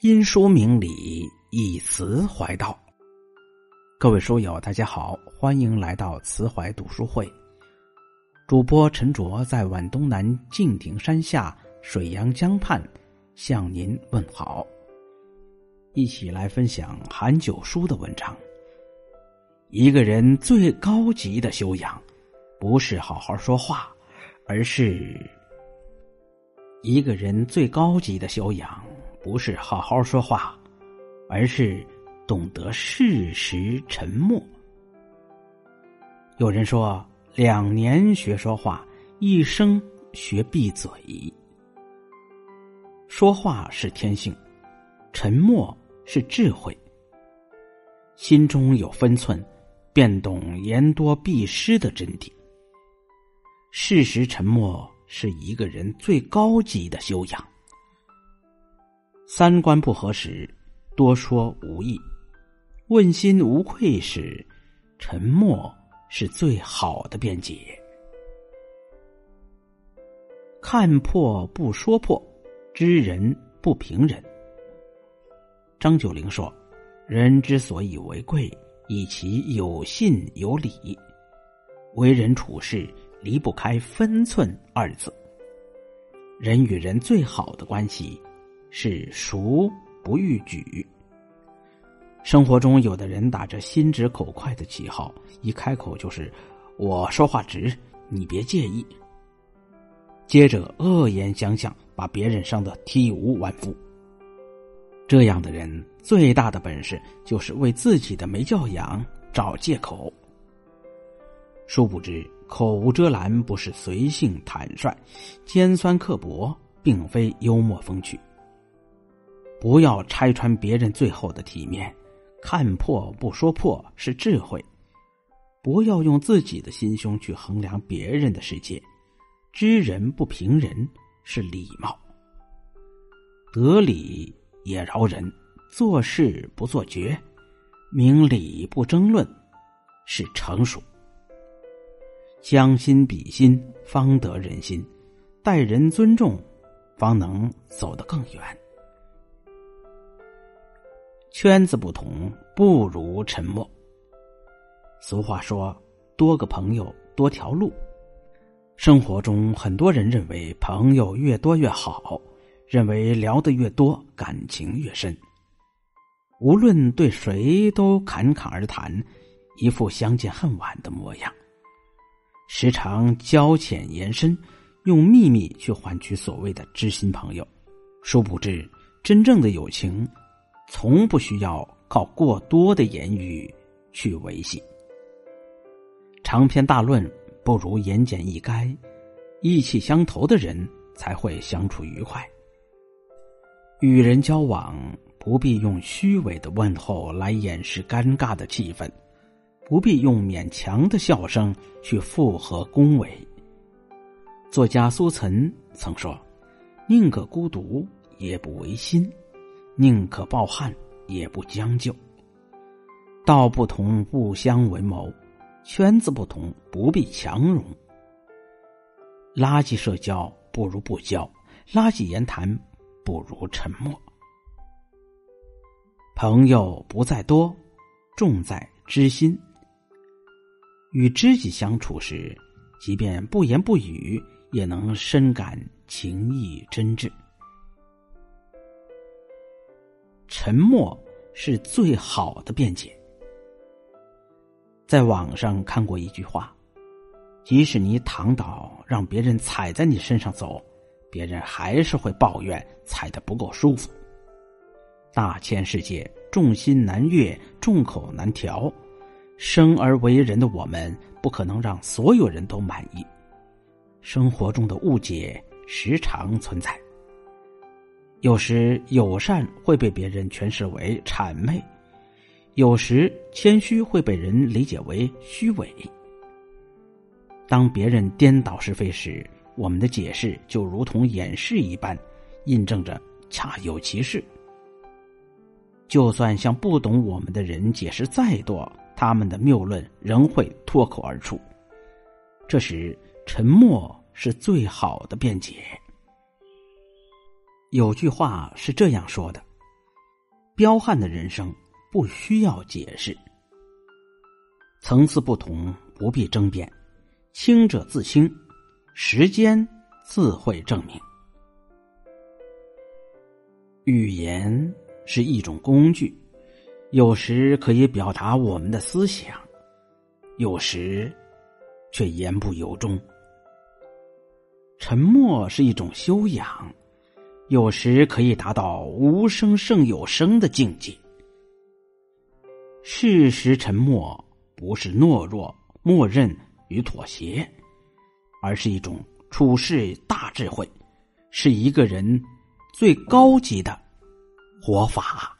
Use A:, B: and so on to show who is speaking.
A: 因书明理，以词怀道。各位书友，大家好，欢迎来到慈怀读书会。主播陈卓在皖东南敬亭山下水阳江畔向您问好。一起来分享韩九叔的文章。一个人最高级的修养，不是好好说话，而是一个人最高级的修养。不是好好说话，而是懂得适时沉默。有人说，两年学说话，一生学闭嘴。说话是天性，沉默是智慧。心中有分寸，便懂言多必失的真谛。适时沉默是一个人最高级的修养。三观不合时，多说无益；问心无愧时，沉默是最好的辩解。看破不说破，知人不评人。张九龄说：“人之所以为贵，以其有信有礼。为人处事离不开分寸二字。人与人最好的关系。”是熟不逾矩。生活中，有的人打着心直口快的旗号，一开口就是“我说话直，你别介意”。接着恶言相向，把别人伤得体无完肤。这样的人最大的本事就是为自己的没教养找借口。殊不知，口无遮拦不是随性坦率，尖酸刻薄并非幽默风趣。不要拆穿别人最后的体面，看破不说破是智慧；不要用自己的心胸去衡量别人的世界，知人不评人是礼貌；得理也饶人，做事不做绝，明理不争论是成熟；将心比心方得人心，待人尊重方能走得更远。圈子不同，不如沉默。俗话说：“多个朋友多条路。”生活中，很多人认为朋友越多越好，认为聊得越多感情越深。无论对谁都侃侃而谈，一副相见恨晚的模样。时常交浅言深，用秘密去换取所谓的知心朋友。殊不知，真正的友情。从不需要靠过多的言语去维系。长篇大论不如言简意赅，意气相投的人才会相处愉快。与人交往不必用虚伪的问候来掩饰尴尬的气氛，不必用勉强的笑声去附和恭维。作家苏岑曾说：“宁可孤独，也不违心。”宁可抱憾，也不将就。道不同不相为谋，圈子不同不必强融。垃圾社交不如不交，垃圾言谈不如沉默。朋友不在多，重在知心。与知己相处时，即便不言不语，也能深感情意真挚。沉默是最好的辩解。在网上看过一句话：“即使你躺倒，让别人踩在你身上走，别人还是会抱怨踩的不够舒服。”大千世界，众心难悦，众口难调。生而为人的我们，不可能让所有人都满意。生活中的误解时常存在。有时友善会被别人诠释为谄媚，有时谦虚会被人理解为虚伪。当别人颠倒是非时，我们的解释就如同掩饰一般，印证着恰有其事。就算向不懂我们的人解释再多，他们的谬论仍会脱口而出。这时，沉默是最好的辩解。有句话是这样说的：“彪悍的人生不需要解释，层次不同不必争辩，清者自清，时间自会证明。语言是一种工具，有时可以表达我们的思想，有时却言不由衷。沉默是一种修养，有时可以达到无声胜有声的境界。事实沉默不是懦弱、默认与妥协，而是一种处世大智慧，是一个人。最高级的活法。